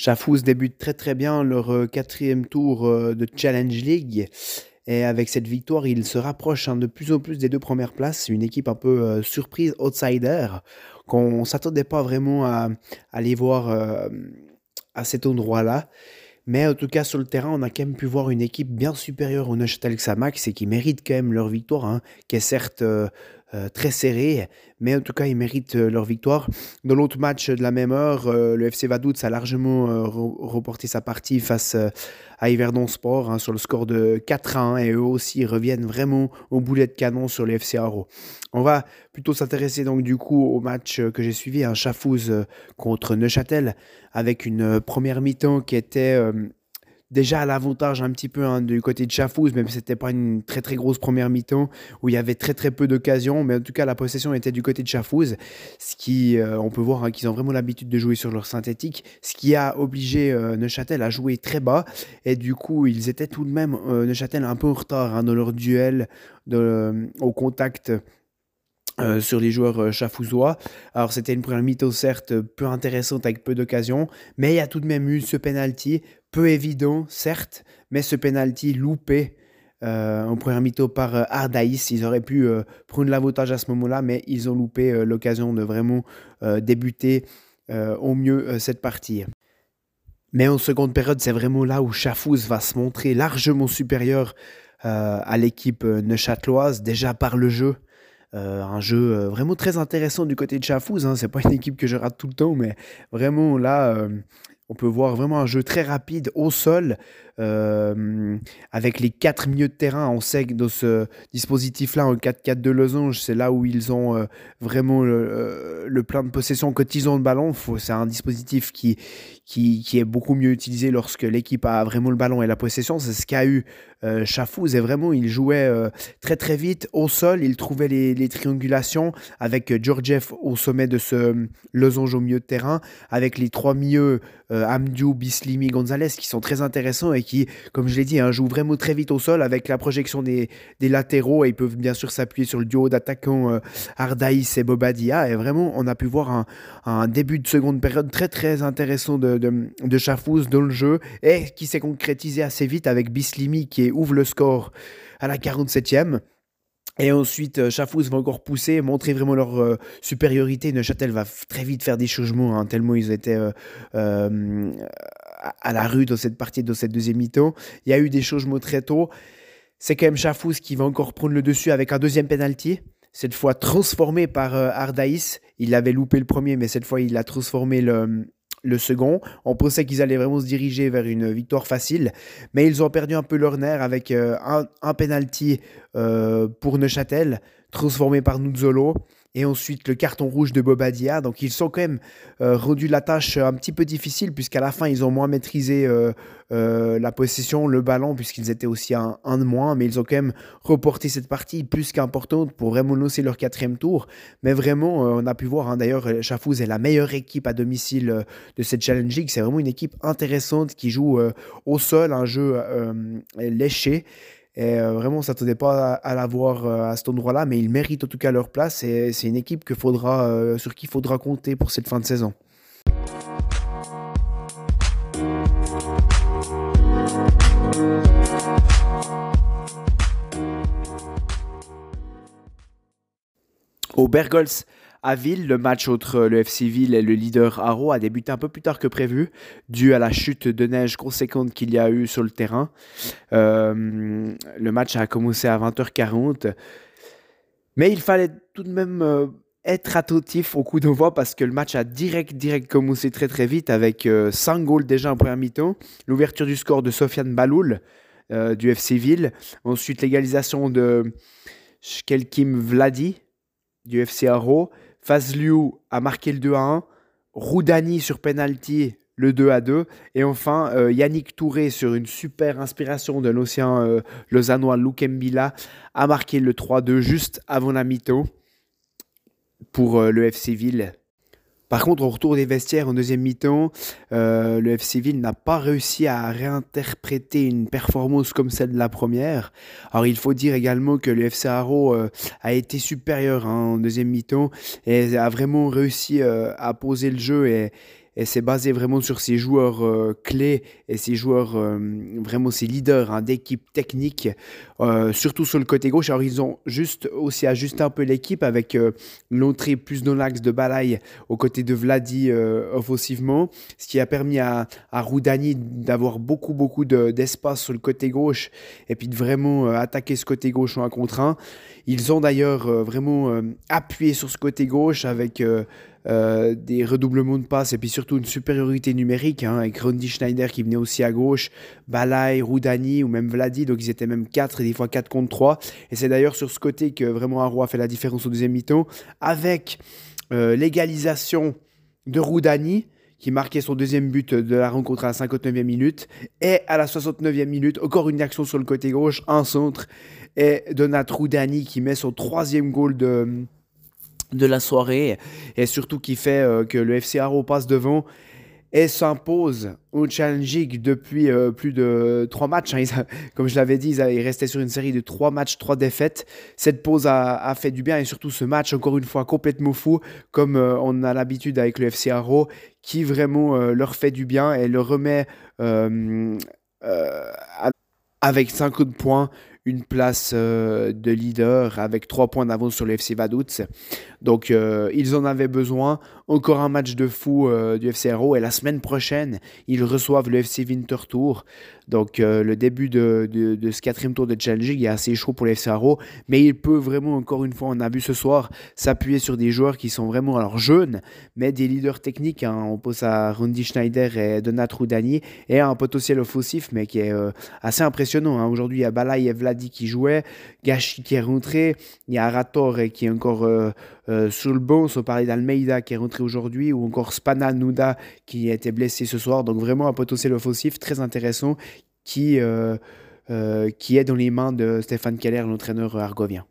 Chafouz débute très très bien leur euh, quatrième tour euh, de Challenge League. Et avec cette victoire, ils se rapprochent hein, de plus en plus des deux premières places. Une équipe un peu euh, surprise, outsider, qu'on ne s'attendait pas vraiment à, aller voir à cet endroit-là. Mais en tout cas, sur le terrain, on a quand même pu voir une équipe bien supérieure au Neuchâtel Xamax et qui mérite quand même leur victoire, hein, qui est certes très serré, mais en tout cas, ils méritent euh, leur victoire. Dans l'autre match de la même heure, euh, le FC Vaduz a largement reporté sa partie face à Yverdon Sport hein, sur le score de 4 à 1 et eux aussi reviennent vraiment au boulet de canon sur le FC Haro. On va plutôt s'intéresser donc du coup au match que j'ai suivi, un Chafouz contre Neuchâtel, avec une première mi-temps qui était déjà à l'avantage un petit peu hein, du côté de Chafouz, même si c'était pas une très très grosse première mi-temps où il y avait très très peu d'occasions, mais en tout cas la possession était du côté de Chafouz, ce qui, euh, on peut voir hein, qu'ils ont vraiment l'habitude de jouer sur leur synthétique, ce qui a obligé euh, Neuchâtel à jouer très bas, et du coup ils étaient tout de même, euh, Neuchâtel un peu en retard hein, dans leur duel au contact euh, sur les joueurs euh, chafouzois. Alors c'était une première mi-temps certes peu intéressante avec peu d'occasions, mais il y a tout de même eu ce penalty, peu évident certes, mais ce penalty loupé euh, en première mi-temps par Ardaïs. Ils auraient pu prendre l'avantage à ce moment-là, mais ils ont loupé l'occasion de vraiment débuter au mieux cette partie. Mais en seconde période, c'est vraiment là où Chafouz va se montrer largement supérieur à l'équipe neuchâteloise, déjà par le jeu. Euh, un jeu euh, vraiment très intéressant du côté de Chafouz. Hein. C'est pas une équipe que je rate tout le temps, mais vraiment là, euh, on peut voir vraiment un jeu très rapide au sol. Euh, avec les quatre milieux de terrain, on sait que dans ce dispositif-là, en 4-4 de losange, c'est là où ils ont euh, vraiment le, le, plein de possession quand ils le ballon. C'est un dispositif qui, qui, est beaucoup mieux utilisé lorsque l'équipe a vraiment le ballon et la possession. C'est ce qu'a eu euh, Chafouz et vraiment il jouait euh, très très vite au sol. Il trouvait les, les triangulations avec Georgiev au sommet de ce losange au milieu de terrain, avec les trois milieux Amdiou, Bislimi, Gonzalez qui sont très intéressants et qui, comme je l'ai dit, hein, jouent vraiment très vite au sol avec la projection des, latéraux et ils peuvent bien sûr s'appuyer sur le duo d'attaquants euh, Ardaïs et Bobadia. Et vraiment, on a pu voir un, début de seconde période très très intéressant de, de, Chafouz dans le jeu et qui s'est concrétisé assez vite avec Bislimi qui ouvre le score à la 47e. Et ensuite, euh, Chafouz va encore pousser, montrer vraiment leur euh, supériorité. Neuchâtel va très vite faire des changements, hein, tellement ils étaient à la rue dans cette partie, dans cette deuxième mi-temps. Il y a eu des changements très tôt. C'est quand même Chafouz qui va encore prendre le dessus avec un deuxième penalty. Cette fois transformé par euh, Ardaïs. Il avait loupé le premier, mais cette fois il a transformé le, second. On pensait qu'ils allaient vraiment se diriger vers une victoire facile, mais ils ont perdu un peu leur nerf avec euh, un, un penalty euh, pour Neuchâtel, transformé par Nuzzolo et ensuite le carton rouge de Bobadia. Donc ils sont quand même euh, rendu la tâche un petit peu difficile puisqu'à la fin ils ont moins maîtrisé euh, euh, la possession, le ballon puisqu'ils étaient aussi un, un, de moins, mais ils ont quand même reporté cette partie plus qu'importante pour vraiment lancer leur quatrième tour. Mais vraiment, on a pu voir hein, d'ailleurs Chafouz est la meilleure équipe à domicile de cette Challenge League. C'est vraiment une équipe intéressante qui joue au sol, un jeu léché. Et euh, vraiment, on ne s'attendait pas à, la voir euh, à cet endroit-là, mais ils méritent en tout cas leur place. Et c'est une équipe que faudra, euh, sur qui il faudra compter pour cette fin de saison. Au Bergols à Ville, le match entre le FC Ville et le leader Haro a débuté un peu plus tard que prévu, dû à la chute de neige conséquente qu'il y a eu sur le terrain. Euh, le match a commencé à 20h40. Mais il fallait tout de même euh, être attentif au coup d'envoi parce que le match a direct, commencé très très vite avec 5 euh, goals déjà en première mi-temps. L'ouverture du score de Sofiane Baloul du FC Ville. Ensuite l'égalisation de Shkelkim Vladi du FC Haro. Fazliu a marqué le 2 à 1. Roudani sur penalty le 2 à 2. Et enfin, euh, Yannick Touré, sur une super inspiration de l'ancien euh, lausannois Lukembila, a marqué le 3-2 juste avant la mi-temps pour euh, le FC Ville. Par contre, au retour des vestiaires en deuxième mi-temps, euh, le FC Ville n'a pas réussi à réinterpréter une performance comme celle de la première. Alors, il faut dire également que le FC Haro euh, a été supérieur hein, en deuxième mi-temps et a vraiment réussi euh, à poser le jeu et, et c'est basé vraiment sur ces joueurs euh, clés et ces joueurs, euh, vraiment ces leaders hein, d'équipe technique, euh, surtout sur le côté gauche. Alors ils ont juste aussi ajusté un peu l'équipe avec l'entrée plus dans l'axe de Balai aux côtés de Vladi offensivement, ce qui a permis à, à Roudani d'avoir beaucoup beaucoup d'espace sur le côté gauche et puis de vraiment attaquer ce côté gauche en un contre un. Ils ont d'ailleurs vraiment appuyé sur ce côté gauche avec euh, des redoublements de passes et puis surtout une supériorité numérique hein, avec Rondi Schneider qui venait aussi à gauche, Balai, Roudani ou même Vladi, donc ils étaient même 4 et des fois 4 contre 3. Et c'est d'ailleurs sur ce côté que vraiment Arroy fait la différence au deuxième mi-temps avec euh, l'égalisation de Roudani qui marquait son deuxième but de la rencontre à la 59e minute. Et à la 69e minute, encore une action sur le côté gauche, un centre. Et Donat Roudani qui met son troisième goal de, de la soirée et surtout qui fait euh, que le FC Haro passe devant et s'impose au Challenge depuis euh, plus de trois matchs. Hein. comme je l'avais dit, ils, restaient sur une série de trois matchs, trois défaites. Cette pause a, fait du bien et surtout ce match, encore une fois, complètement fou, comme euh, on a l'habitude avec le FC Haro, qui vraiment leur fait du bien et le remet avec 5 coups de poing une place de leader avec trois points d'avance sur le FC Vaduz. Donc, euh, ils en avaient besoin. Encore un match de fou euh, du FC Haro. Et la semaine prochaine, ils reçoivent le FC Winter Tour. Donc, euh, le début de, ce quatrième tour de Challenge est assez chaud pour le FC Haro. Mais il peut vraiment, encore une fois, on a vu ce soir, s'appuyer sur des joueurs qui sont vraiment alors jeunes, mais des leaders techniques. Hein. On pose à Rundi Schneider et Donat Roudani. Et un potentiel offensif, mais qui est assez impressionnant. Hein. Aujourd'hui, il y a Balai et Vladi qui jouaient. Gachi qui est rentré. Il y a Arator qui est encore euh, sur le banc, on parlait d'Almeida qui est rentré aujourd'hui, ou encore Spana Nuda qui a été blessé ce soir. Donc vraiment un potentiel offensif très intéressant qui, euh, euh, qui est dans les mains de Stéphane Keller, l'entraîneur argovien.